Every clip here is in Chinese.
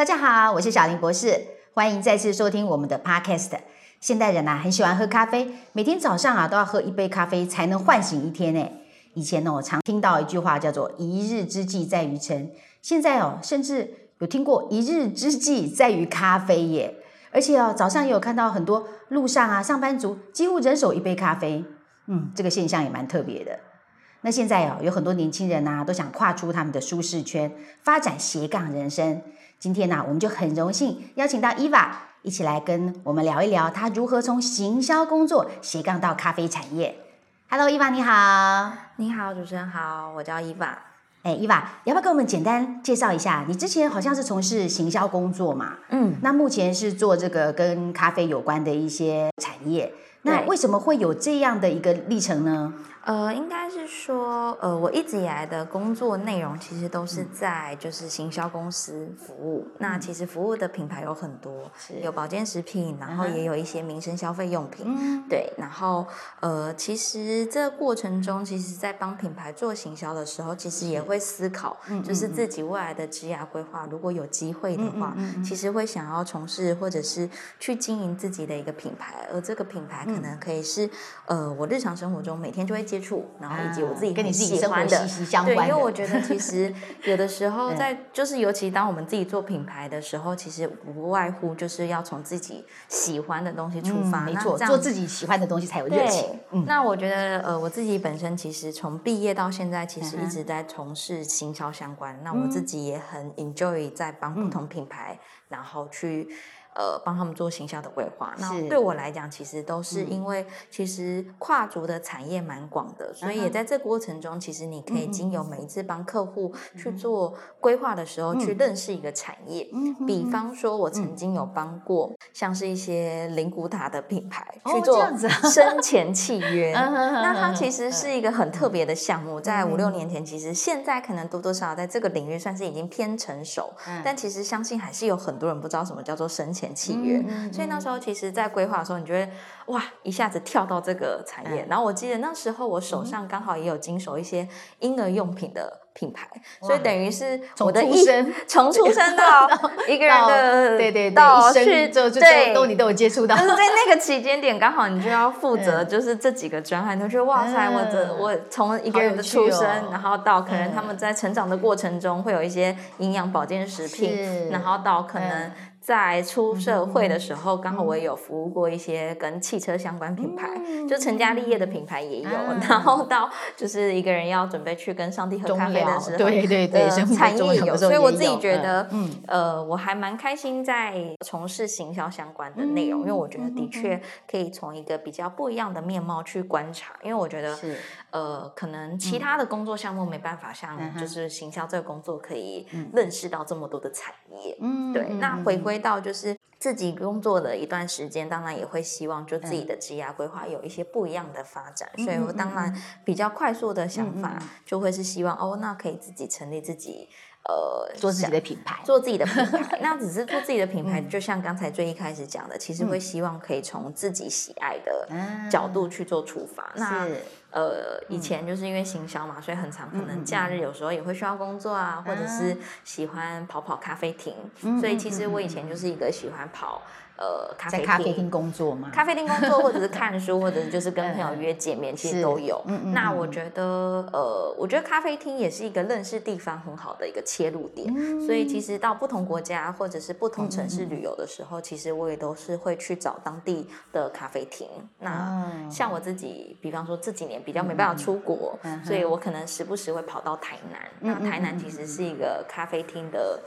大家好，我是小林博士，欢迎再次收听我们的 Podcast。现代人呐、很喜欢喝咖啡，每天早上啊都要喝一杯咖啡才能唤醒一天呢。以前呢，我常听到一句话叫做“一日之计在于晨”，现在哦，甚至有听过“一日之计在于咖啡”耶。而且哦，早上也有看到很多路上啊，上班族几乎人手一杯咖啡，嗯，这个现象也蛮特别的。那现在哦，有很多年轻人呐、都想跨出他们的舒适圈，发展斜杠人生。今天呢、我们就很荣幸邀请到伊娃一起来跟我们聊一聊，她如何从行销工作斜杠到咖啡产业。Hello，伊娃你好。你好，主持人好，我叫伊娃。哎，伊娃，要不要跟我们简单介绍一下？你之前好像是从事行销工作嘛？嗯，那目前是做这个跟咖啡有关的一些产业。那对为什么会有这样的一个历程呢？呃，应该是说，呃，我一直以来的工作内容其实都嗯。是在就是行销公司服务。那其实服务的品牌有很多，有保健食品，然后也有一些民生消费用品。嗯，对，然后呃，其实这个过程中，其实在帮品牌做行销的时候，其实也会思考，嗯就是自己未来的职业规划，如果有机会的话，其实会想要从事或者是去经营自己的一个品牌，而这个品牌嗯。可能可以是、呃我日常生活中每天就会接触，然后以及我自己啊跟你自己生活喜欢的息息相对，关的因为我觉得其实 有的时候嗯在就是尤其当我们自己做品牌的时候，其实不外乎就是要从自己喜欢的东西出发，嗯没错，做自己喜欢的东西才有热情。嗯，那我觉得呃，我自己本身其实从毕业到现在，其实一直在从事行销相关。那我自己也很 enjoy 在帮嗯不同品牌，然后去。呃，帮他们做行销的规划。那对我来讲，其实都是嗯。因为其实跨足的产业蛮广的，所以也在这过程中，其实你可以经由每一次帮客户去做规划的时候，去认识一个产业。嗯比方说，我曾经有帮过像是一些灵骨塔的品牌去做生前契约。那它其实是一个很特别的项目，在嗯五六年前，其实现在可能多多少少在这个领域算是已经偏成熟，嗯。但其实相信还是有很多人不知道什么叫做生前契约。所以那时候其实，在规划的时候，你觉得哇，一下子跳到这个产业。嗯然后我记得那时候我手上刚好也有经手一些婴儿用品的品牌，所以等于是从我的一出生从出生 到一个人的对对对，到去就就对都你都有接触到 就。是在那个期间点，刚好你就要负责，嗯就是这几个专案，你就觉得哇塞，我这嗯我从一个人的出生，哦然后到可能他嗯们在成长的过程中会有一些营养保健食品，然后到可能嗯在出社会的时候，刚好我也有服务过一些跟汽车相关品牌，就成家立业的品牌也有，嗯。然后到就是一个人要准备去跟上帝喝咖啡的时候，对产业有，所以我自己觉得，嗯。呃，我还蛮开心在从事行销相关的内容，因为我觉得的确可以从一个比较不一样的面貌去观察，因为我觉得是呃，可能其他的工作项目没办法嗯像就是行销这个工作可以嗯。认识到这么多的产业。嗯对，那回归到就是自己工作的一段时间，当然也会希望就嗯自己的职业规划有一些不一样的发展，所以我当然比较快速的想法就会是希望哦，那可以自己成立自己呃做自己的品牌，做自己的品牌，那只是做自己的品嗯。牌，就像刚才最一开始讲的，其实会希望可以从自己喜爱的啊。角度去做出发。那是呃，以前就是因为行销嘛，所以很常可能假日有时候也会需要工作啊，或者是喜欢跑跑咖啡厅。所以其实我以前就是一个喜欢跑呃咖啡厅。在咖啡厅工作吗？咖啡厅工作，或者是 看书，或者是就是跟朋友约见面，其是实都有。嗯那我觉得，呃，我觉得咖啡厅也是一个认识地方很好的一个切入点。嗯所以其实到不同国家或者是不同城市旅游的时候，其实我也都是会去找当地的咖啡厅。那哦像我自己，比方说这几年比较没办法出国，所以我可能时不时会跑到台南。那台南其实是一个咖啡厅的，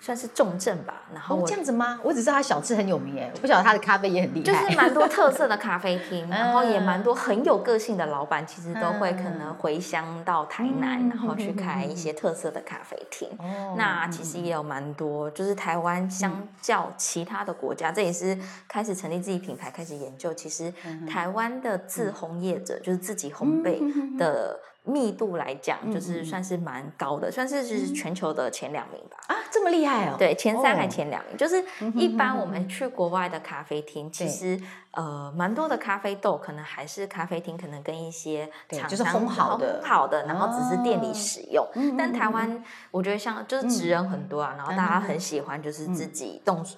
算是重镇吧。然后哦这样子吗？我只知道它小吃很有名哎，我不晓得他的咖啡也很厉害就。是蛮多特色的咖啡厅，然后也蛮嗯。多很有个性的老板，其实都会可能嗯。回乡到台南，嗯然后去开一些特色的咖啡厅。哦。那其实也有蛮多，就是台湾相较其他的国家，这也是开始成立自己品牌，开始研究。其实嗯台湾的自烘业者，就是自己烘焙嗯。的密度来讲，就是算是蛮高的，算是是全球的前两名吧。啊，这么厉害哦！对，前三还哦。前两名，就是一般我们去国外的咖啡厅，其对实呃蛮多的咖啡豆可能还是咖啡厅可能跟一些对就是厂商烘好的。烘好的，然后只是店里哦使用。但台湾我觉得像就是职人很多啊，然后大家嗯很喜欢就是自己动手。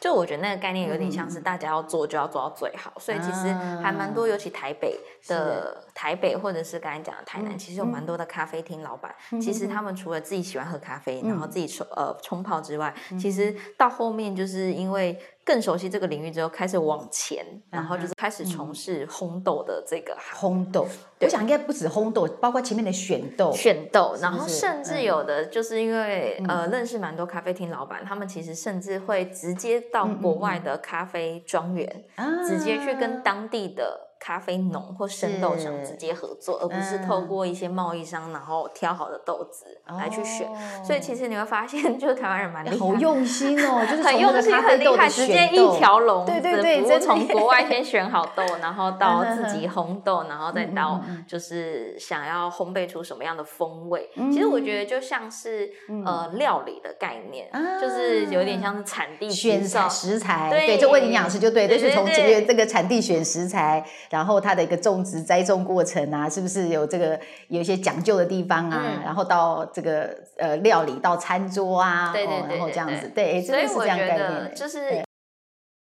就我觉得那个概念有点像嗯是大家要做就要做到最好，所以其实还蛮啊。多，尤其台北的台北或者是刚才讲的台南，嗯其实有蛮多的咖啡厅老板，其实他们除了自己喜欢喝咖啡，然后自己冲呃冲泡之外，其实到后面就是因为更熟悉这个领域之后，开始往前，然后就是开始从事烘豆的这个烘豆，我想应该不止烘豆，包括前面的选豆，选豆，然后甚至嗯。有的就是因为、呃。认识蛮多咖啡厅老板，他们其实甚至会直接到国外的咖啡庄园，啊直接去跟当地的咖啡农或生豆商直接合作，而不是透过一些贸易商然后挑好的豆子来去选。所以其实你会发现，就是台湾人蛮厉害，好用心哦，就是很用心咖啡豆的很厉害，直接一条龙对对对真的从国外先选好豆，然后 到嗯自己烘豆，然后再嗯到就是想要烘焙出什么样的风味。嗯其实我觉得就像是呃料理的概念，啊就是有点像是产地选材食材，对对，就问营养师就对，对就是从这个这个产地选食材，然后它的一个种植栽种过程啊，是不是有这个有一些讲究的地方啊？嗯然后到这个呃料理到餐桌啊，对对哦然后这样子，对，真所以是这样觉得概念的，就是对。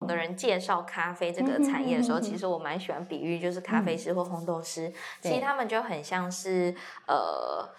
有的人介绍咖啡这个产业的时候，其实我蛮喜欢比喻，就是咖啡师或烘豆师，其对实他们就很像是呃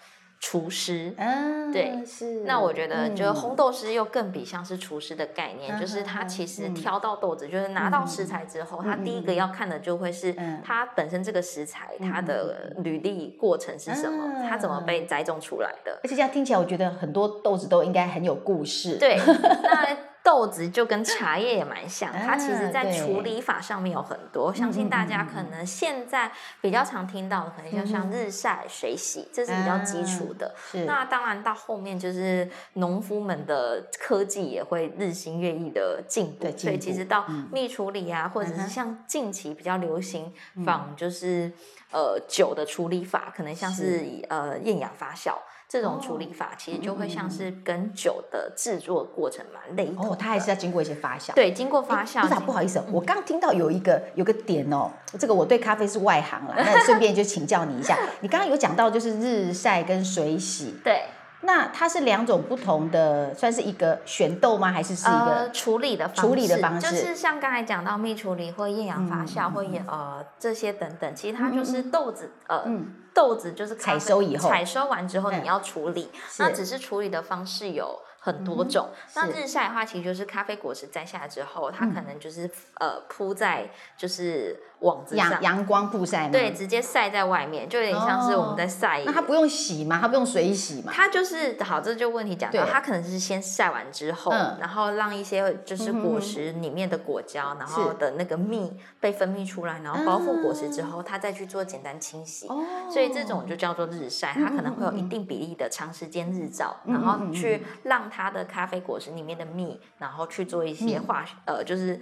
厨师，嗯，对是。那我觉得，就是嗯烘豆师又更比像是厨师的概念，嗯就是他嗯其实嗯挑到豆子，就是拿到食材之后，他第一个要看的就会是嗯它本身这个食材它的履历过程是什么，它怎么被栽种出来的。而且这样听起来，我觉得很多豆子都应该很有故事。对，那豆子就跟茶叶也蛮像，它其实在对。处理法上面有很多，相信大家可能现在比较常听到的，可能就像日晒、水洗，这是比较基础的。是。那当然，到后面就是农夫们的科技也会日新月异的进步，对所以其实到嗯。蜜处理啊，或者是像近期比较流行仿就是呃酒的处理法，可能像是是。呃厌氧发酵。这种处理法其实就会像是跟酒的制作过程蛮类同的。哦，它还是要经过一些发酵。对经过发酵。不是不好意思哦，我刚听到有一个有个点哦，这个我对咖啡是外行啦，那顺便就请教你一下。你刚刚有讲到就是日晒跟水洗，对那它是两种不同的，算是一个选豆吗？还是是一呃个？处理的方式处理的方式就是像刚才讲到蜜处理或厌氧发酵或厌呃这些等等，其实它就是豆子呃。嗯豆子就是采收以后采收完之后嗯你要处理，那只是处理的方式有很多种。那是日晒的话，其实就是咖啡果实摘下来之后，它可能就是、呃铺在就是网子上阳，阳光曝晒吗？对，，直接晒在外面，就有点像是我们在晒。那它不用洗吗？它不用水洗吗？它就是好，这就问题讲到，对它可能是先晒完之后，嗯然后让一些就是果实里面的果胶，然后的那个蜜被分泌出来，然后包覆果实之后，它再去做简单清洗。哦所以这种就叫做日晒，它可能会有一定比例的长时间日照，嗯然后去让它的咖啡果实里面的蜜，然后去做一些化学，呃，就是。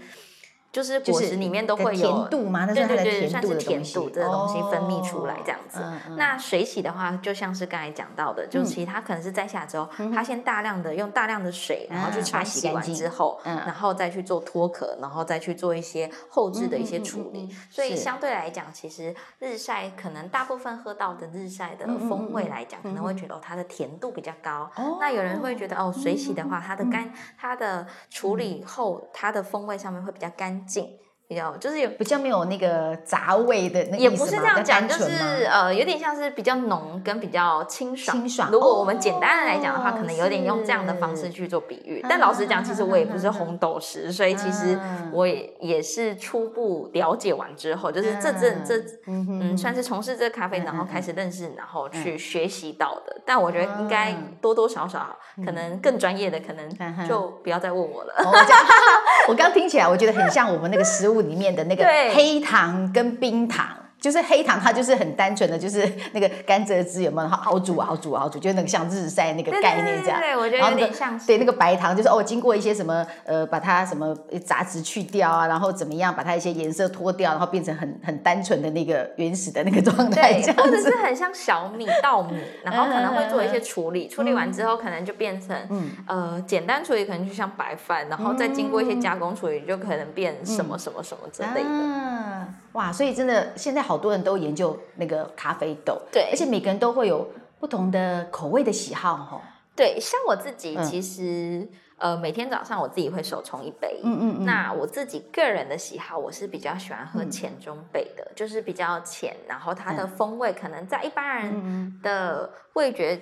就是果实里面都会有甜度嘛？对对对，算是甜度这个东西分泌出来这样子。哦嗯那水洗的话，就像是刚才讲到的，就其实它可能是摘下之后，它先大量的用大量的水，然后去嗯把它擦洗完洗干净之后，嗯然后再去做脱壳，然后再去做一些后置的一些处理。所以相对来讲，其实日晒可能大部分喝到的日晒的风味来讲，可能会觉得哦它的甜度比较高。哦那有人会觉得哦，水洗的话，它的干，它的处理后，它的风味上面会比较干净。比较就是有比较没有那个杂味的那个也不是这样讲，就是呃，有点像是比较浓跟比较清爽。清爽如果我们简单的来讲的话，哦可能有点用这样的方式去做比喻。但老实讲，其实我也不是红豆师，所以其实嗯我也也是初步了解完之后，就是这这这嗯嗯，算是从事这个咖啡，嗯然后嗯开始认识，然后去学习到的。但我觉得应该嗯多多少少，可能更专业的，可能就不要再问我了。我刚听起来，我觉得很像我们那个食物里面的那个黑糖跟冰糖。就是黑糖，它就是很单纯的，就是那个甘蔗汁有没有？然后熬煮熬煮熬煮，就是那个像日晒那个概念这样。对，我觉得有点像。对，那个白糖就是哦，经过一些什么呃，把它什么杂质去掉啊，然后怎么样把它一些颜色脱掉，然后变成很很单纯的那个原始的那个状态，这样或者是很像小米稻米，然后可能会做一些处理，处理完之后可能就变成嗯呃简单处理，可能就像白饭，然后再经过一些加工处理，就可能变什么什么什么之类的。哇，所以真的现在好多人都研究那个咖啡豆，对，而且每个人都会有不同的口味的喜好，哈。对，像我自己其实呃每天早上我自己会手冲一杯，嗯嗯嗯。那我自己个人的喜好，我是比较喜欢喝浅中杯的，就是比较浅，然后它的风味可能在一般人的味觉。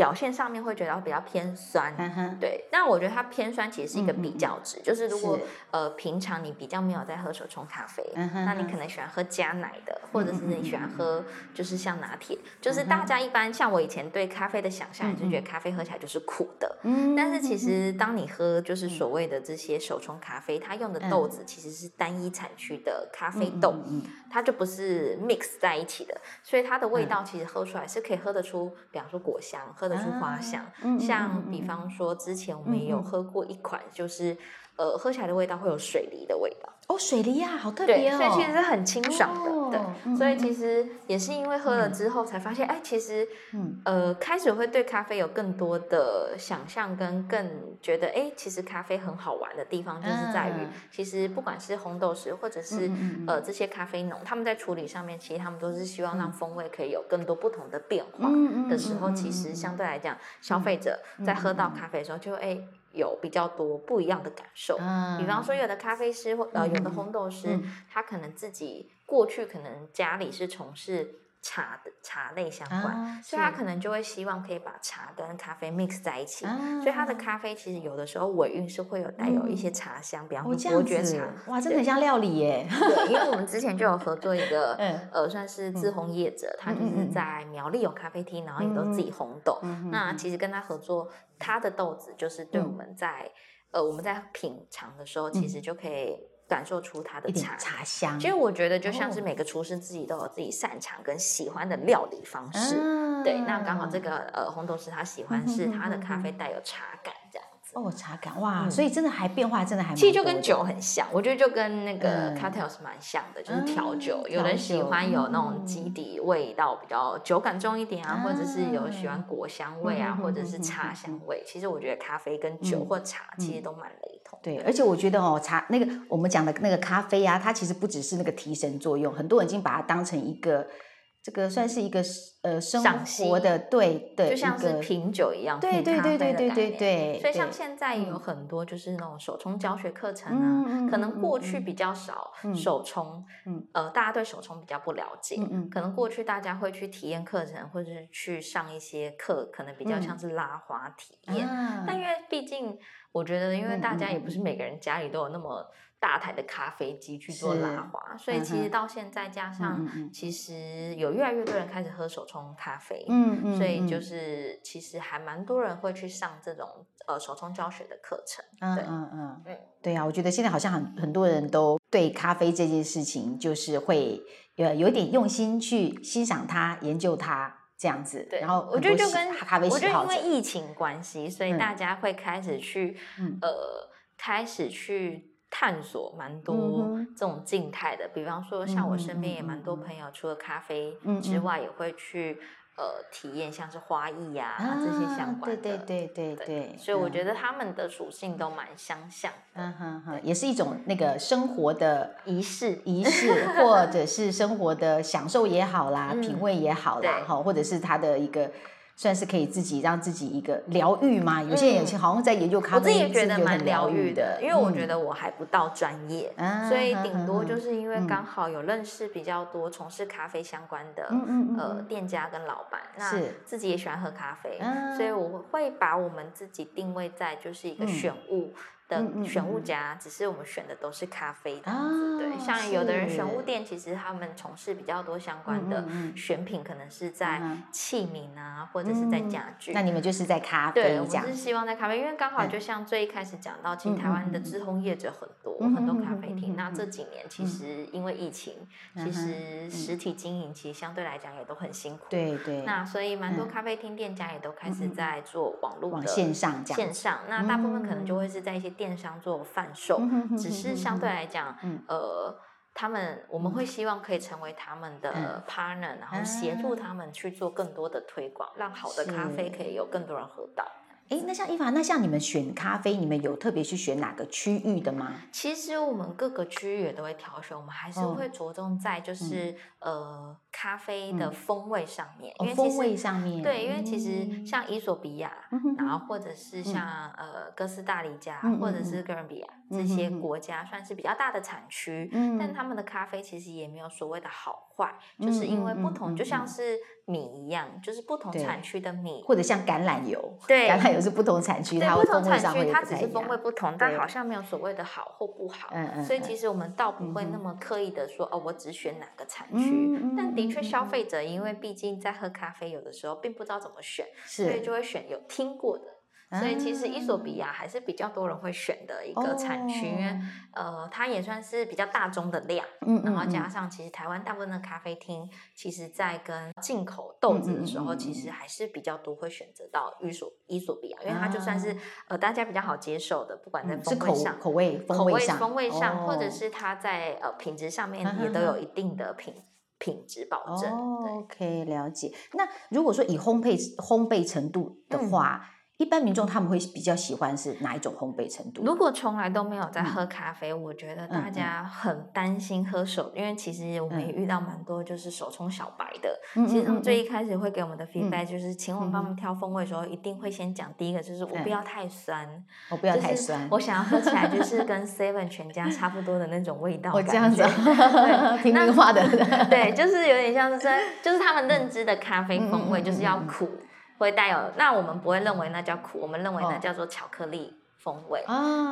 表现上面会觉得比较偏酸，对。但我觉得它偏酸其实是一个比较值，就是如果呃平常你比较没有在喝手冲咖啡，那你可能喜欢喝加奶的，或者是你喜欢喝就是像拿铁，就是大家一般像我以前对咖啡的想象，就觉得咖啡喝起来就是苦的。嗯。但是其实当你喝就是所谓的这些手冲咖啡，它用的豆子其实是单一产区的咖啡豆，它就不是 mix 在一起的，所以它的味道其实喝出来是可以喝得出，比方说果香喝。得出花香，像比方说之前我们也有喝过一款，就是呃喝起来的味道会有水梨的味道。哦，水梨呀，好特别哦！所以其实是很清爽的，对。所以其实也是因为喝了之后才发现，哎，其实，呃，开始会对咖啡有更多的想象，跟更觉得，哎，其实咖啡很好玩的地方，就是在于，其实不管是红豆石或者是呃这些咖啡农，他们在处理上面，其实他们都是希望让风味可以有更多不同的变化的时候，其实相对来讲，消费者在喝到咖啡的时候，就哎。有比较多不一样的感受，比方说有的咖啡师或呃有的烘豆师，他可能自己过去可能家里是从事。茶的茶类相关，所以他可能就会希望可以把茶跟咖啡 mix 在一起，所以他的咖啡其实有的时候尾韵是会有带有一些茶香，比方说伯爵茶，哇，真的很像料理耶。对，因为我们之前就有合作一个，呃，算是自烘业者，他就是在苗栗有咖啡厅，然后也都自己烘豆。那其实跟他合作，他的豆子就是对我们在呃我们在品尝的时候，其实就可以。感受出它的茶茶香，其实我觉得就像是每个厨师自己都有自己擅长跟喜欢的料理方式。对，那刚好这个呃红豆师他喜欢是他的咖啡带有茶感哦，茶感哇，所以真的还变化真的还，其实就跟酒很像，我觉得就跟那个 cocktails 蛮像的，就是调酒。有人喜欢有那种基底味道比较酒感重一点啊，或者是有喜欢果香味啊，或者是茶香味。其实我觉得咖啡跟酒或茶其实都蛮雷同。对，而且我觉得哦，茶那个我们讲的那个咖啡啊，它其实不只是那个提神作用，很多人已经把它当成一个。这个算是一个呃生活的对对，就像是品酒一样，对对对对对对对。所以像现在有很多就是那种手冲教学课程啊，可能过去比较少手冲，呃，大家对手冲比较不了解，可能过去大家会去体验课程或者是去上一些课，可能比较像是拉花体验。但因为毕竟我觉得，因为大家也不是每个人家里都有那么。大台的咖啡机去做拉花，所以其实到现在加上，其实有越来越多人开始喝手冲咖啡，嗯嗯，所以就是其实还蛮多人会去上这种呃手冲教学的课程，嗯嗯嗯嗯，对呀，我觉得现在好像很很多人都对咖啡这件事情就是会呃有点用心去欣赏它、研究它这样子，对，然后我觉得就跟咖啡，我觉得因为疫情关系，所以大家会开始去呃开始去。探索蛮多这种静态的，比方说像我身边也蛮多朋友，除了咖啡之外，也会去呃体验像是花艺呀这些相关的。对对对对对。所以我觉得他们的属性都蛮相像。嗯哼哼，也是一种那个生活的仪式，仪式或者是生活的享受也好啦，品味也好啦，哈，或者是他的一个。算是可以自己让自己一个疗愈嘛？有些人好像在研究咖啡，我自己也觉得蛮疗愈的，因为我觉得我还不到专业，所以顶多就是因为刚好有认识比较多从事咖啡相关的呃店家跟老板，那自己也喜欢喝咖啡，所以我会把我们自己定位在就是一个选物。的选物家，只是我们选的都是咖啡这样子。对，像有的人选物店，其实他们从事比较多相关的选品，可能是在器皿啊，或者是在家具。那你们就是在咖啡对，我们是希望在咖啡，因为刚好就像最一开始讲到，其实台湾的制烘业者很多，很多咖啡厅。那这几年其实因为疫情，其实实体经营其实相对来讲也都很辛苦。对对。那所以蛮多咖啡厅店家也都开始在做网络的线上线上。那大部分可能就会是在一些电商做贩售，只是相对来讲，呃，他们我们会希望可以成为他们的 partner，然后协助他们去做更多的推广，让好的咖啡可以有更多人喝到。哎，那像伊凡，那像你们选咖啡，你们有特别去选哪个区域的吗？其实我们各个区域也都会挑选，我们还是会着重在就是呃咖啡的风味上面，因为风味上面对，因为其实像伊索比亚，然后或者是像呃哥斯达黎加或者是哥伦比亚这些国家，算是比较大的产区，但他们的咖啡其实也没有所谓的好坏，就是因为不同，就像是。米一样，就是不同产区的米，或者像橄榄油，对，橄榄油是不同产区，它不同产区它只是风味不同，但好像没有所谓的好或不好。嗯嗯。所以其实我们倒不会那么刻意的说，哦，我只选哪个产区。但的确，消费者因为毕竟在喝咖啡，有的时候并不知道怎么选，所以就会选有听过的。所以其实伊索比亚还是比较多人会选的一个产区，因为呃，它也算是比较大宗的量，嗯，然后加上其实台湾大部分的咖啡厅，其实在跟进口豆子的时候，其实还是比较多会选择到伊索伊索比亚，因为它就算是呃大家比较好接受的，不管在风味上、口味、口味、风味上，或者是它在呃品质上面也都有一定的品品质保证。OK，了解。那如果说以烘焙烘焙程度的话。一般民众他们会比较喜欢是哪一种烘焙程度？如果从来都没有在喝咖啡，我觉得大家很担心喝手，因为其实我们也遇到蛮多就是手冲小白的。其实他们最一开始会给我们的 feedback 就是请我们帮他们挑风味的时候，一定会先讲第一个就是我不要太酸，我不要太酸，我想要喝起来就 是跟 Seven 全家差不多的那种味道。我这样子，平民化的，对，就是有点像是在就是他们认知的咖啡风味就是要苦。会带有，那我们不会认为那叫苦，我们认为那叫做巧克力。风味，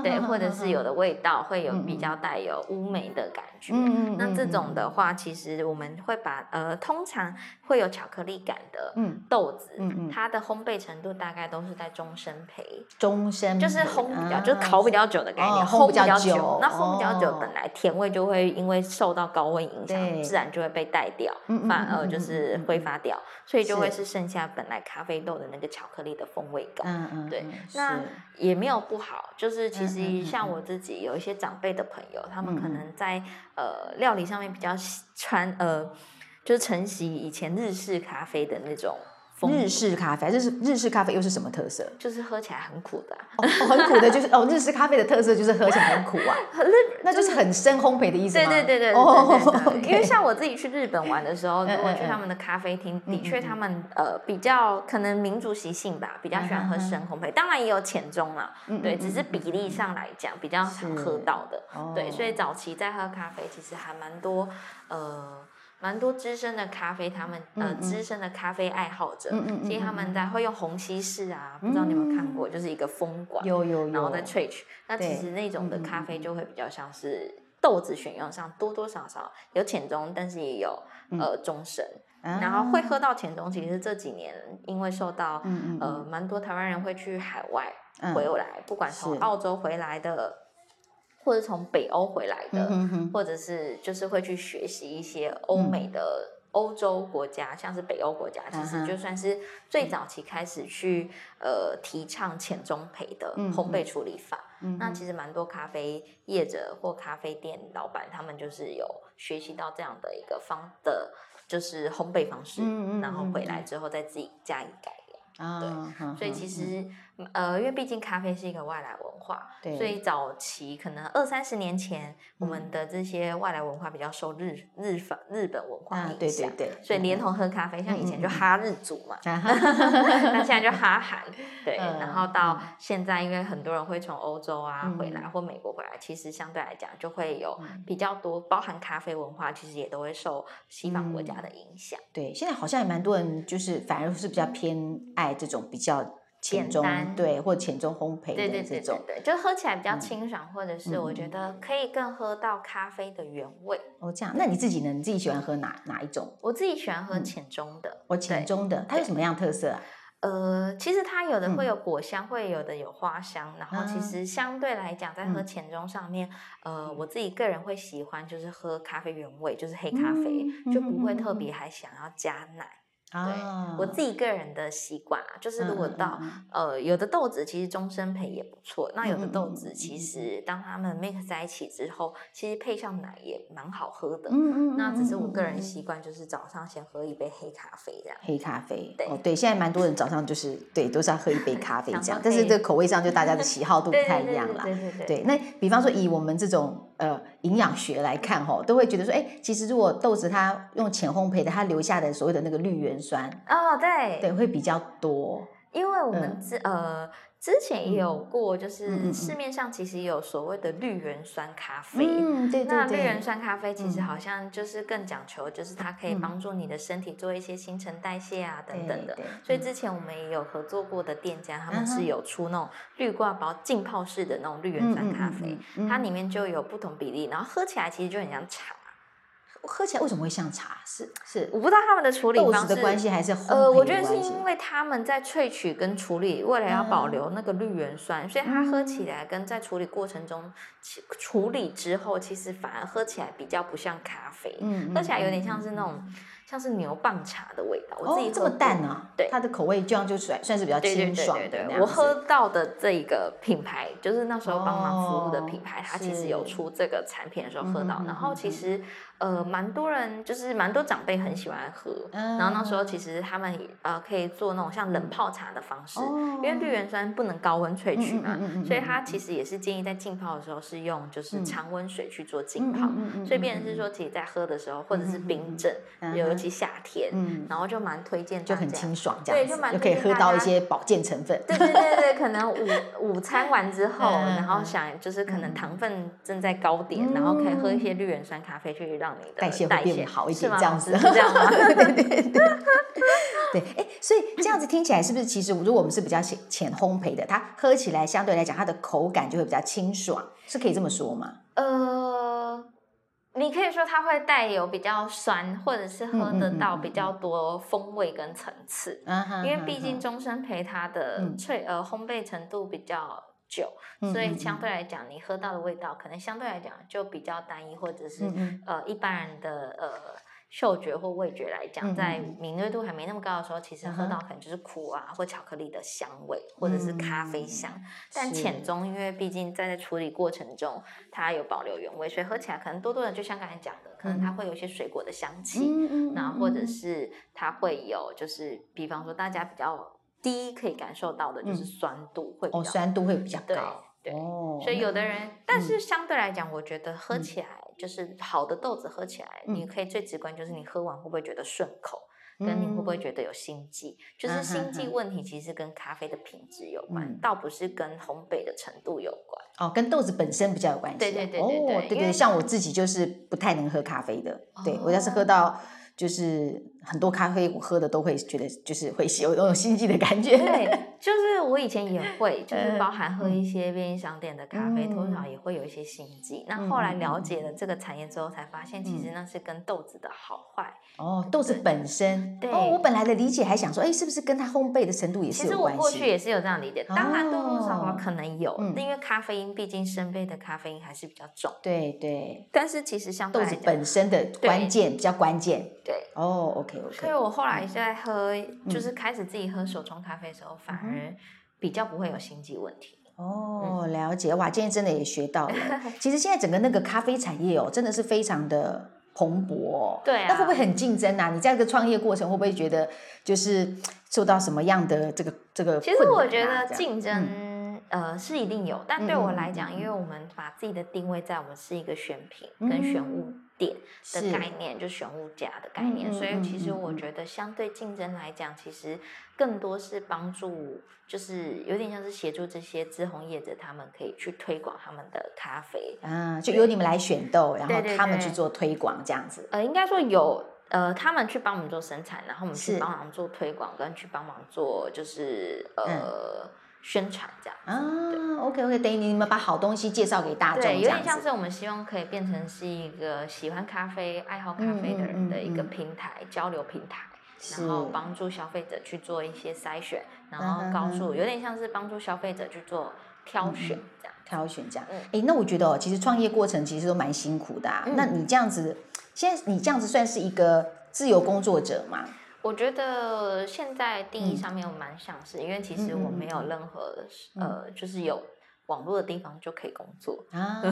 对，或者是有的味道会有比较带有乌梅的感觉。那这种的话，其实我们会把呃，通常会有巧克力感的豆子，它的烘焙程度大概都是在中深焙。中深就是烘比较，就是烤比较久的概念，烘比较久。那烘比较久，本来甜味就会因为受到高温影响，自然就会被带掉，反而就是挥发掉，所以就会是剩下本来咖啡豆的那个巧克力的风味感。嗯嗯，对，那也没有不。好，就是其实像我自己有一些长辈的朋友，他们可能在呃料理上面比较穿呃，就是承袭以前日式咖啡的那种。日式咖啡，日式日式咖啡又是什么特色？就是喝起来很苦的，很苦的，就是哦，日式咖啡的特色就是喝起来很苦啊，那就是很深烘焙的意思吗？对对对对。因为像我自己去日本玩的时候，如果去他们的咖啡厅，的确他们呃比较可能民族习性吧，比较喜欢喝深烘焙，当然也有浅中啦，对，只是比例上来讲比较常喝到的，对，所以早期在喝咖啡其实还蛮多呃。蛮多资深的咖啡，他们呃资深的咖啡爱好者，其实他们在会用虹吸式啊，不知道你有没有看过，就是一个风管，有有有，然后再萃取。那其实那种的咖啡就会比较像是豆子选用上多多少少有浅棕，但是也有呃中深。然后会喝到浅棕，其实这几年因为受到呃蛮多台湾人会去海外回来，不管从澳洲回来的。或者从北欧回来的，或者是就是会去学习一些欧美的欧洲国家，像是北欧国家，其实就算是最早期开始去呃提倡浅中培的烘焙处理法。那其实蛮多咖啡业者或咖啡店老板，他们就是有学习到这样的一个方的，就是烘焙方式，然后回来之后再自己加以改良。对，所以其实。呃，因为毕竟咖啡是一个外来文化，所以早期可能二三十年前，我们的这些外来文化比较受日日本日本文化影响，对对对，所以连同喝咖啡，像以前就哈日族嘛 那现在就哈韩，对，然后到现在，因为很多人会从欧洲啊回来或美国回来，其实相对来讲就会有比较多包含咖啡文化，其实也都会受西方国家的影响。对，现在好像也蛮多人就是反而是比较偏爱这种比较。浅中简单对，或浅中烘焙对对对对的这种。对，就喝起来比较嗯清爽，或者是我觉得可以更喝到咖啡的原味。哦，这样，那你自己呢？你自己喜欢喝哪哪一种？我自己喜欢喝嗯浅中的，我浅对中的，它有什么样特色啊？呃，其实它有的会嗯有果香，会有的有花香，然后其啊实相对来讲，在喝嗯浅中上面，呃，我自己个人会喜欢就是喝咖啡原味，就是黑咖啡，嗯就不会特别还想要加奶。啊，我自己个人的习惯啊，就是如果到、嗯呃有的豆子其实终身配也不错，那有的豆子其嗯实当它们 mix 在一起之后，其实配上奶也蛮好喝的。嗯嗯，那只是嗯我个人习惯，就是早上先喝一杯黑咖啡这样。黑咖啡，对哦，对，现在蛮多人早上就是对都是要喝一杯咖啡这样，但是这个口味上就大家的喜好度不对对对太一样啦。对对对对，那比方说以我们这种呃营养学来看吼，都会觉得说，哎，其实如果豆子它用浅烘焙的，它留下的所谓的那个绿原酸，哦，对，对，会比较多。因为我们嗯、呃之前也有过，就是嗯市面上其实有所谓的绿原酸咖啡。嗯，对那对那，绿原酸咖啡其实嗯好像就是更讲求，就是它可以嗯帮助你的身体做一些新陈代谢啊等等的对。所以嗯之前我们也有合作过的店家，他们是有出那种绿挂包浸泡式的那种绿原酸咖啡，它里面就有不同比例，然后喝起来其实就很像茶。喝起来为什么会像茶？是是我不知道他们的处理豆方式子的关系还是烘呃，我焙觉得是因为他们在萃取跟处理，为了要保嗯留那个绿原酸，所以它喝起来跟在处理过程中其处理之后，其实反而喝起来比较不像咖啡，嗯喝起来有点嗯像是那种像是牛蒡茶的味道。我哦这么自己喝过淡啊，对它的口味这样就算算是比较清爽对对对，的我喝到的这一个品牌，就是那时候帮忙服务的品牌，哦它其实有出这个产品的时候喝到，嗯然后其实呃蛮多人就是蛮多长辈很喜欢喝，然后那时候其实他们呃可以做那种像冷泡茶的方式，因为绿原酸不能高温萃取嘛所以它其实也是建议在浸泡的时候是用就是嗯常温水去做嗯浸泡，所以变成嗯。是说，其实在喝的时候或者是冰镇，尤其夏天，嗯，然后就蛮推荐就很清爽这样对，就蛮就可以喝到一些保健成分。对对对对，可能午午餐完之后，然后嗯。想就是可能嗯。糖分正在高点，然后可以喝一些。绿原酸咖啡，去让你的代谢会代变好一点这样子老师是这样吗？对对对对，哎，所以这样子听起来是不是其实如果我们是比较浅浅烘焙的，它喝起来相对来讲它的口感就会比较清爽，是可以这么说吗？呃，你可以说它会带有比较酸，或者是喝得到比较多风味跟层次，因为毕竟终身陪它的嗯萃呃烘焙程度比较。久，嗯所以相对来讲，你喝到的味道可能相对来讲就比较单一，或者是呃一般人的呃嗅觉或味觉来讲，在嗯。敏锐度还没那么高的时候，其实喝到可能就是苦啊或巧克力的香味，或者是咖啡香。但是。浅中，因为毕竟在在处理过程中，它有保留原味，所以喝起来可能多多的，就像刚才讲的，可能它会有一些水果的香气，然后或者是它会有，就是比方说大家比较第一可以感受到的就是酸度会比哦，较酸度会比较对高。对。哦，所以有的人，但嗯是相对来讲，我觉得喝起来就是好的豆子喝起来，嗯。你可以最直观就是你喝完会不会觉得顺口，跟你会不会觉得有心悸，就是嗯心悸问题其实跟咖啡的品质有关，嗯。倒不是跟烘焙的程度有关。哦，跟豆子本身比较有关系啊。对对对对哦，对对对，像我自己就是不太能喝咖啡的。对我要是喝哦。到就是很多咖啡，我喝的都会觉得就是会有有种心悸的感觉。对，就是我以前也会，就是嗯包含喝一些便利商店的咖啡，多少嗯也会有一些心悸。那嗯后来了解了这个产业之后，才发现其实那是跟豆子的好坏。哦，豆子本身。对哦，我本来的理解还想说，哎，是不是跟它烘焙的程度也其实我是有关系？过去也是有这样理解，当然多多少少哦可能有，嗯因为咖啡因毕竟生杯的咖啡因还是比较重。对对，但是其实像豆子本身的关键比较关键。对，哦，OK 所 OK。以我后来在喝，就是开始自己喝手冲咖啡的时候，反嗯而比较不会有心悸问题。哦，了解哇！今天真的也学到了。其实现在整个那个咖啡产业哦，真的是非常的蓬勃、哦。对啊那会不会很竞争啊？你在这个创业过程会不会觉得就是受到什么样的这个这个、其实我觉得竞争。嗯呃，是一定有，但对我来讲，因为我们把自己的定位在我们是一个选品跟选物店的概念，就选物价的概念，所以其实我觉得相对竞争来讲，其实更多是帮助，就是有点像是协助这些自红业者，他们可以去推广他们的咖啡。嗯，就由你们来选豆，然后他们去做推广这样子。呃，应该说有呃，他们去帮我们做生产，然后我们去是帮忙做推广，跟去帮忙做就是呃、宣传这样。啊，OK OK，等于你们把好东西介绍给大众，对。有点像是我们希望可以变成是一个喜欢咖啡、爱好咖啡的人的一个嗯嗯嗯嗯平台、交流平台，然后帮助消费者去做一些筛选，然后告诉，哼有点像是帮助消费者去做挑选这样。挑选这样，嗯哎、那我觉得哦，其实创业过程其实都蛮辛苦的、啊。嗯那你这样子，现在你这样子算是一个自由工作者吗？我觉得现在定义嗯上面我蛮想是，因为其实嗯嗯我没有任何呃，就是有网络的地方就可以工作，啊，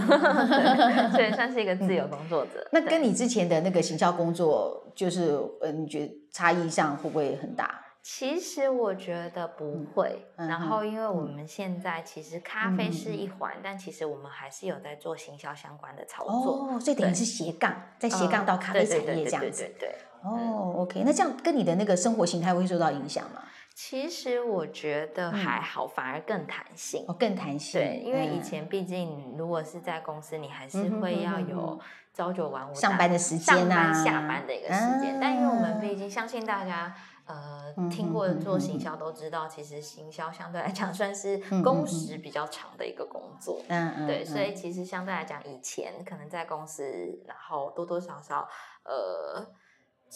所以算是一个自由工作者。那跟你之前的那个行销工作，就是呃，你觉得差异上会不会很大？其实我觉得不会，嗯然后因为我们现在其实咖啡是一环，但其实我们还是有在做行销相关的操作，哦，所以等于是斜杠，在斜嗯杠到咖啡产对对对对业这样子。对对对。哦，OK，那这样跟你的那个生活形态会受到影响吗？其实我觉得还好，反而更弹性。哦，更弹性。对，因为以嗯前毕竟如果是在公司，你还是会要有嗯朝九晚五上班的时间上班啊下班的一个时间。但因为我们啊毕竟相信大家。呃嗯，听过做行销都知道，其实行销相对来讲算是嗯工嗯时比较长的一个工作。嗯嗯，对，嗯所以其实相对来讲，以前可能在公司，然后多多少少，呃，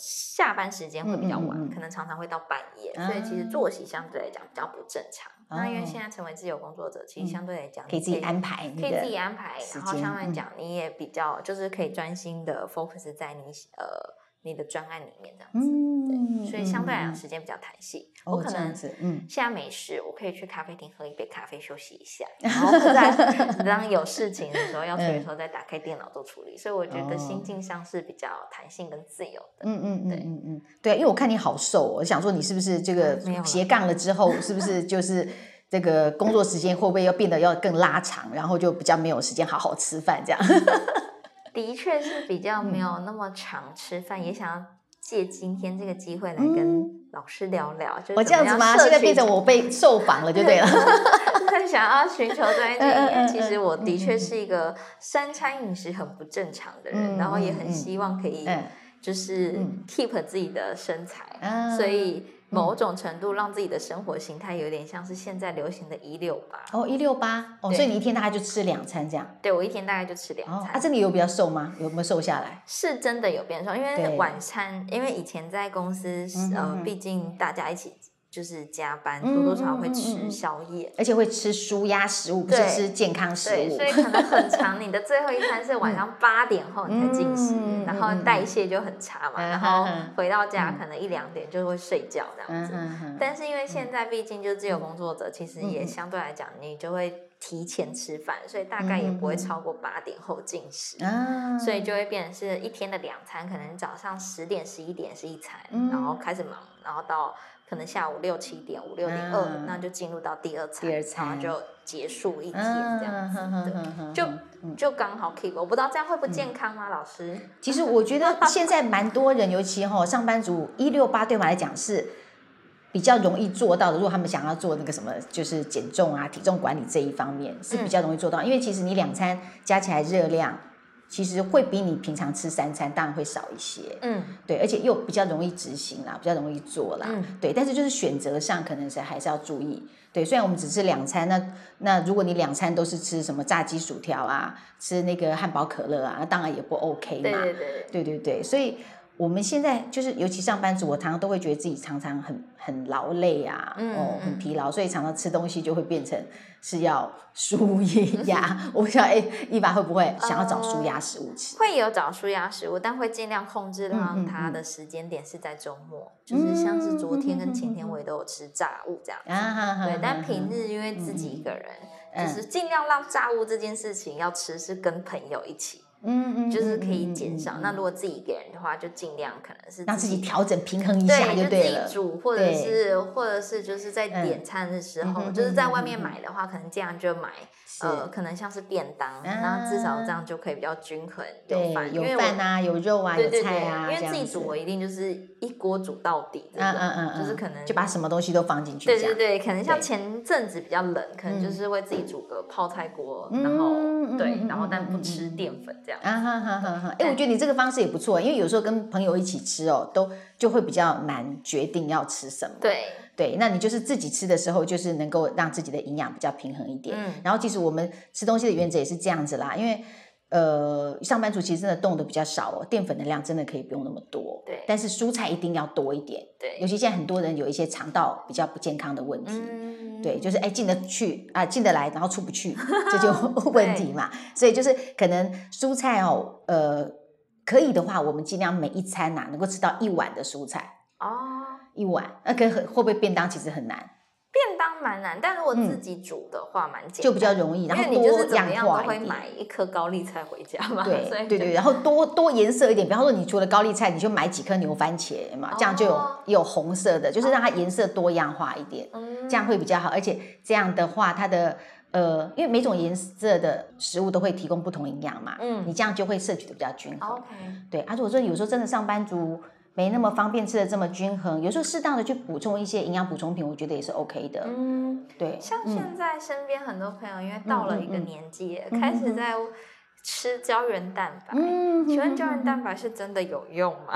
下班时间会比较晚，嗯嗯嗯嗯可能常常会到半夜，啊所以其实作息相对来讲比较不正常。那因为哦现在成为自由工作者，其嗯实相对来讲可以自己安排可以自己安排，然后相对来讲，你也比较就是可以专心的 focus 在你呃你的专案里面这样子。嗯，所以相对来讲嗯时间比较弹性，哦我可能嗯。现在没事，我可以去咖啡厅喝一杯咖啡休息一下，然后在 当有事情的时候要处理的时候再打开电脑做处理，所以我觉得心境上是比较弹性跟自由的。嗯嗯嗯对嗯嗯，对，因为我看你好瘦哦，我想说你是不是这个斜杠了之后，是不是就是这个工作时间会不会要变得要更拉长，然后就比较没有时间好好吃饭这样？的确是比较没嗯。有那么常吃饭，也想要借今天这个机会来嗯跟老师聊聊，就是我这样子吗？现在变成我被 受访了就对了。在 想要寻求专业建议，其实我的确是一个三餐饮食很不正常的人，嗯然后也很希望可以嗯就是嗯 keep 自己的身材，嗯所以某种程度让自己的生活形态有点像是现在流行的一六八。哦，一六八哦，所以你一天大概就吃两餐这样。对我一天大概就吃两哦，餐。啊，这里有比较瘦吗？有没有瘦下来？是真的有变瘦，因为晚餐，因为以前在公司，嗯呃嗯，毕竟大家一起就是加班，嗯多多少少会吃嗯宵夜，而且会吃舒压食物，不是吃健康食对，物所。以可能很长。你的最后一餐是晚上八点后你才进食，嗯然后代谢就很差嘛，嗯然后回到家嗯。可能一两点就会睡觉这样嗯子。但是因为现在毕竟就是自由工作者，其实也相对来讲，你就会提前吃饭，所以大概也不会超过八点后进食。啊，所以就会变成是一天的两餐，可能早上十点、十一点是一餐，嗯。然后开始忙，然后到可能下午六七点、五六点二、啊那就进入到第二餐，第二餐然后就结束一天这样就嗯就刚好 keep，我不知道这样会不健康吗？老师？其实我觉得现在蛮多人，尤其哈上班族一六八对我来讲是比较容易做到的。如果他们想要做那个什么，就是减重啊、体重管理这一方面是比较容易做到，因为其实你两餐加起来热量。其实会比你平常吃三餐当然会少一些，嗯，对，而且又比较容易执行啦，比较容易做啦，嗯。对。但是就是选择上可能是还是要注意，对。虽然我们只吃两餐，那那如果你两餐都是吃什么炸鸡薯条啊，吃那个汉堡可乐啊，那当然也不 OK 嘛，对对对，对对对，所以我们现在就是，尤其上班族，我常常都会觉得自己常常很很劳累啊，嗯很疲劳，所以常常吃东西就会变成是要 舒压。我不知道，哎，一把会不会想要找舒压食物吃？会有找舒压食物，但会尽量控制让它的时间点是在周末，就是像是昨天跟前天我也都有吃炸物这样子。对，但平日因为自己一个人，嗯就是尽量让炸物这件事情要吃是跟朋友一起，嗯嗯，就是可以嗯减少。那如果自己一个人的话，就尽量可能是让自己调整平衡一下对，就自己。煮，或者是或者是就是在嗯。点餐的时候，嗯就是在外面买的话，可能这样就买呃，可能像是便当，啊然后至少这样就可以比较均衡，有，饭，有饭啊，有肉啊，有菜啊，因为自己煮我一定就是一锅煮到底这嗯种，嗯嗯嗯，就是可能就把什么东西都放进去，对对对，可能像前阵子比较冷，可能嗯就是会自己煮个泡菜锅，嗯然后对然后但不吃淀粉这这样。啊哈哈哈哈！哎，我觉得你这个方式也不错，因为有时候跟朋友一起吃哦，都就会比较难决定要吃什么。对对，那你就是自己吃的时候，就是能够让自己的营养比较平衡一点。嗯，然后其实我们吃东西的原则也是这样子啦，因为。呃，上班族其实真的动的比较少哦，淀粉的量真的可以不用那么多。对，但是蔬菜一定要多一点。对，尤其现在很多人有一些肠道比较不健康的问题。嗯，对，就是哎进得去啊进得来，然后出不去，这就问题嘛。所以就是可能蔬菜哦，呃，可以的话，我们尽量每一餐呐能够吃到一碗的蔬菜。哦，一碗，那可会不会便当其实很难？便当蛮难，但如果自己煮的话蛮简单，就比较容易。然后你就是怎么样都会买一颗高丽菜回家嘛。对对对，然后多多颜色一点，比方说你除了高丽菜，你就买几颗牛番茄嘛，这样就有有红色的，就是让它颜色多样化一点，这样会比较好。而且这样的话，它的呃，因为每种颜色的食物都会提供不同营养嘛，嗯，你这样就会摄取的比较均衡。对，而且我说有时候真的上班族。没那么方便吃的这么均衡，有时候适当的去补充一些营养补充品，我觉得也是 OK 的。嗯，对。像现在身边很多朋友，因为到了一个年纪，开始在吃胶原蛋白。嗯，请问胶原蛋白是真的有用吗？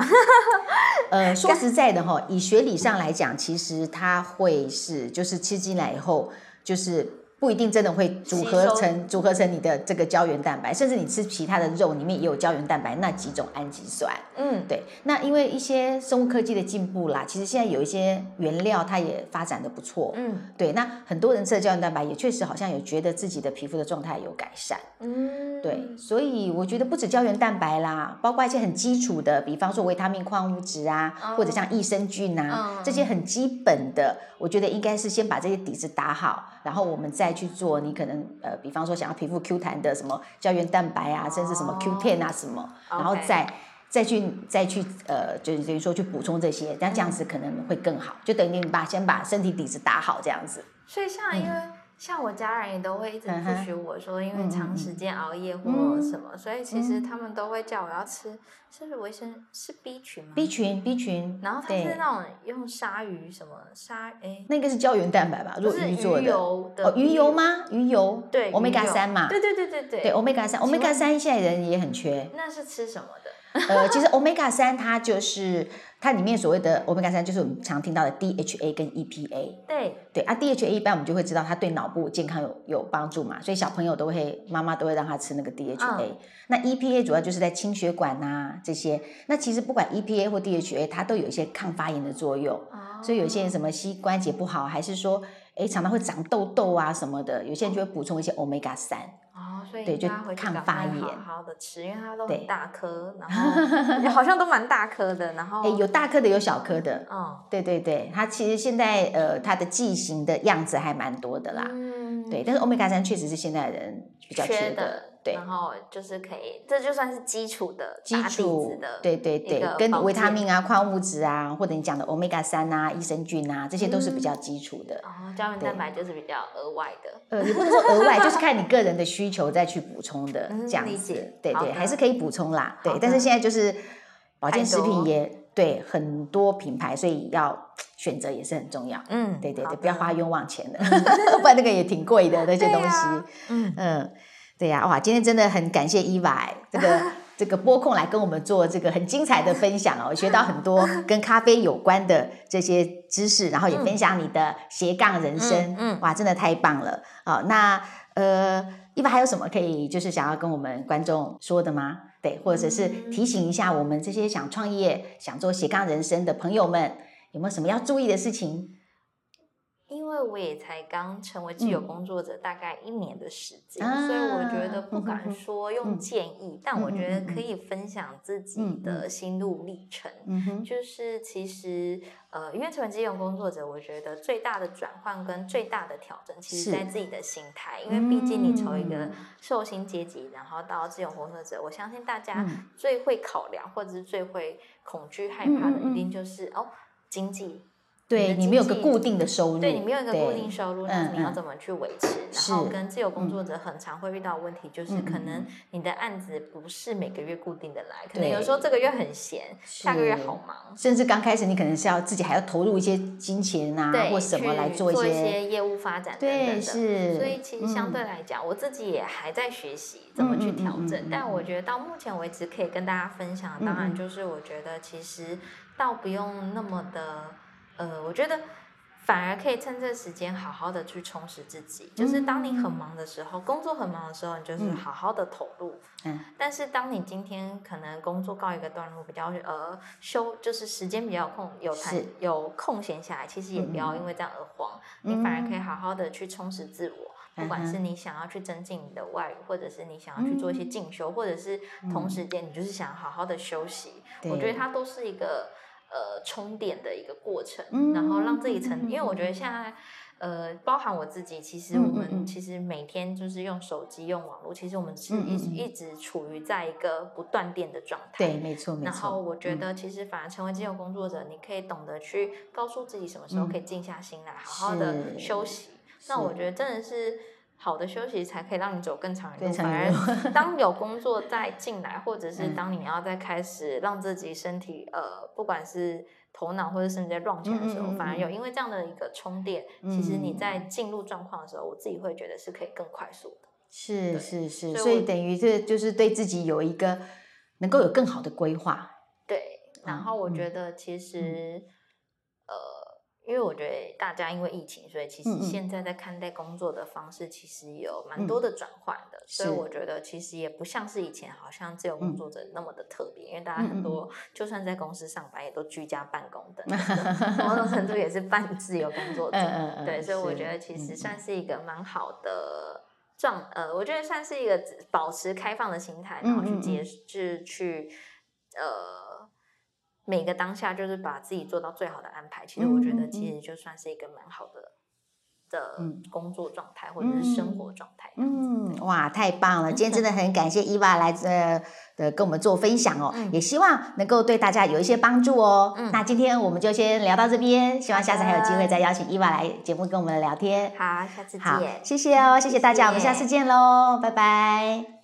呃，说实在的哈，以学理上来讲，其实它会是，就是吃进来以后，就是。不一定真的会组合成组合成你的这个胶原蛋白，甚至你吃其他的肉里面也有胶原蛋白那几种氨基酸。嗯，对。那因为一些生物科技的进步啦，其实现在有一些原料它也发展的不错。嗯，对。那很多人吃的胶原蛋白也确实好像有觉得自己的皮肤的状态有改善。嗯，对。所以我觉得不止胶原蛋白啦，包括一些很基础的，比方说维他命、矿物质啊，或者像益生菌啊，这些很基本的，我觉得应该是先把这些底子打好，然后我们再。去做你可能呃，比方说想要皮肤 Q 弹的什么胶原蛋白啊，甚至什么 Q ten 啊什么，然后再再去再去呃，就是等于说去补充这些，那这样子可能会更好，就等于你把先把身体底子打好这样子。所以像因为。像我家人也都会一直咨询我说，因为长时间熬夜或什么，所以其实他们都会叫我要吃，是不是维生是 B 群吗？B 群，B 群。然后它是那种用鲨鱼什么鲨诶，那个是胶原蛋白吧？如果鱼做的哦，鱼油吗？鱼油对，Omega 三嘛。对对对对对。对 Omega 三，Omega 三现在人也很缺。那是吃什么的？呃，其实 Omega 三它就是它里面所谓的 Omega 三，就是我们常听到的 DHA 跟 EPA。对对啊，DHA 一般我们就会知道它对脑部健康有有帮助嘛，所以小朋友都会妈妈都会让他吃那个 DHA。那 EPA 主要就是在清血管呐这些。那其实不管 EPA 或 DHA，它都有一些抗发炎的作用。哦。所以有些人什么膝关节不好，还是说哎常常会长痘痘啊什么的，有些人就会补充一些 Omega 三。对，就抗发炎，好好的吃，因为它都很大颗，然后 好像都蛮大颗的，然后哎，有大颗的，有小颗的，嗯，对对对，它其实现在呃，它的剂型的样子还蛮多的啦，嗯，对，但是欧米伽三确实是现在人比较缺的。对，然后就是可以，这就算是基础的基础的，对对对，跟维他命啊、矿物质啊，或者你讲的欧米伽三啊、益生菌啊，这些都是比较基础的。哦，胶原蛋白就是比较额外的。呃，也不能说额外，就是看你个人的需求再去补充的这样子。对对，还是可以补充啦。对，但是现在就是保健食品也对很多品牌，所以要选择也是很重要。嗯，对对对，不要花冤枉钱的，不然那个也挺贵的那些东西。嗯嗯。对呀，哇！今天真的很感谢伊娃 这个这个播控来跟我们做这个很精彩的分享哦，学到很多跟咖啡有关的这些知识，然后也分享你的斜杠人生，嗯，哇，真的太棒了！好，那呃，伊娃还有什么可以就是想要跟我们观众说的吗？对，或者是提醒一下我们这些想创业、想做斜杠人生的朋友们，有没有什么要注意的事情？我也才刚成为自由工作者大概一年的时间，所以我觉得不敢说用建议，但我觉得可以分享自己的心路历程。就是其实呃，因为成为自由工作者，我觉得最大的转换跟最大的挑战，其实在自己的心态。因为毕竟你从一个受薪阶级，然后到自由工作者，我相信大家最会考量或者是最会恐惧害怕的，一定就是哦经济。对你没有个固定的收入，对你没有一个固定收入，嗯那你要嗯怎么去维持？然后跟自由工作者很常会遇到的问题，就是可能你的案子不是每个月固定的来，可能有时候这个月很闲，下个月好忙。甚至刚开始你可能是要自己还要投入一些金钱啊，或什么去来做一些，些业务发展等等对，的。是，所以其实相嗯对来讲，我自己也还在学习怎么去调整。但我觉得到目前为止，可以跟大家分享，嗯当然嗯就是我觉得其实倒不用那么的，呃，我觉得。反而可以趁这时间好好的去充实自己，就是当你很忙的时候，工作很忙的时候，你就是嗯。好好的投入。嗯。但是当你今天可能工作告一个段落，比较呃休，就是时间比较空，有弹有空闲下来，其实也不要嗯因为这样而慌，嗯。你反而可以好好的去充实自我。不管是。你想要去增进你的外语，或者是你想要去做一些进修，或者是同时间你就是想好好的休息，我觉得它都是一个呃充电的一个过程，嗯然后让这一层，嗯因为我觉得现在。呃，包含我自己，其实我们其实每天就是用手机、用网络，其实我们是一直一直处于在一个不断电的状态。对，没错没然后，我觉嗯得，其实反而成为自由工作者，你可以懂得去告诉自己什么时候嗯可以静下心来，好好的休息。那我觉得真的是好的休息，才可以让你走更长的路。反而 当有工作再进来，或者是嗯。当你要再开始让自己身体呃，不管是头脑或者甚至在起来的时候，嗯嗯嗯反而有因为这样的一个充电，其实你嗯。在进入状况的时候，我自己会觉得是可以更快速的。是是是，所以等于这就是对自己有一个能够有更好的规划，对，然嗯后我嗯觉得其实，呃，因为我觉得大家因为疫情，所以其实现在在看待工作的方式，其实有蛮嗯。多的转换的，所以我觉得其实也不像是以前好像自由工嗯。作者那么的特别，因为大家很多就算在公司上班，也都居家办公等等的，某种程度也是半自由工作者。对，所以我是觉得其实嗯。算是一个蛮好的状，呃，我觉得算是一个保持开放的心态，然后去接，就是去呃每个当下就是把自己做到最好的安排。其实我觉得其实就算是一个蛮好的的嗯工作状态或者是生活状态。嗯，哇，太棒了！今天真的很感谢伊娃来呃的跟我们做分享哦，嗯也希望能够对大家有一些帮助哦。嗯那今天我们就先聊到这边，希望下次还有机会再邀请伊娃来节目跟我们聊天。好，下次好见，。谢谢哦，谢谢大家，我们下次见喽，拜拜。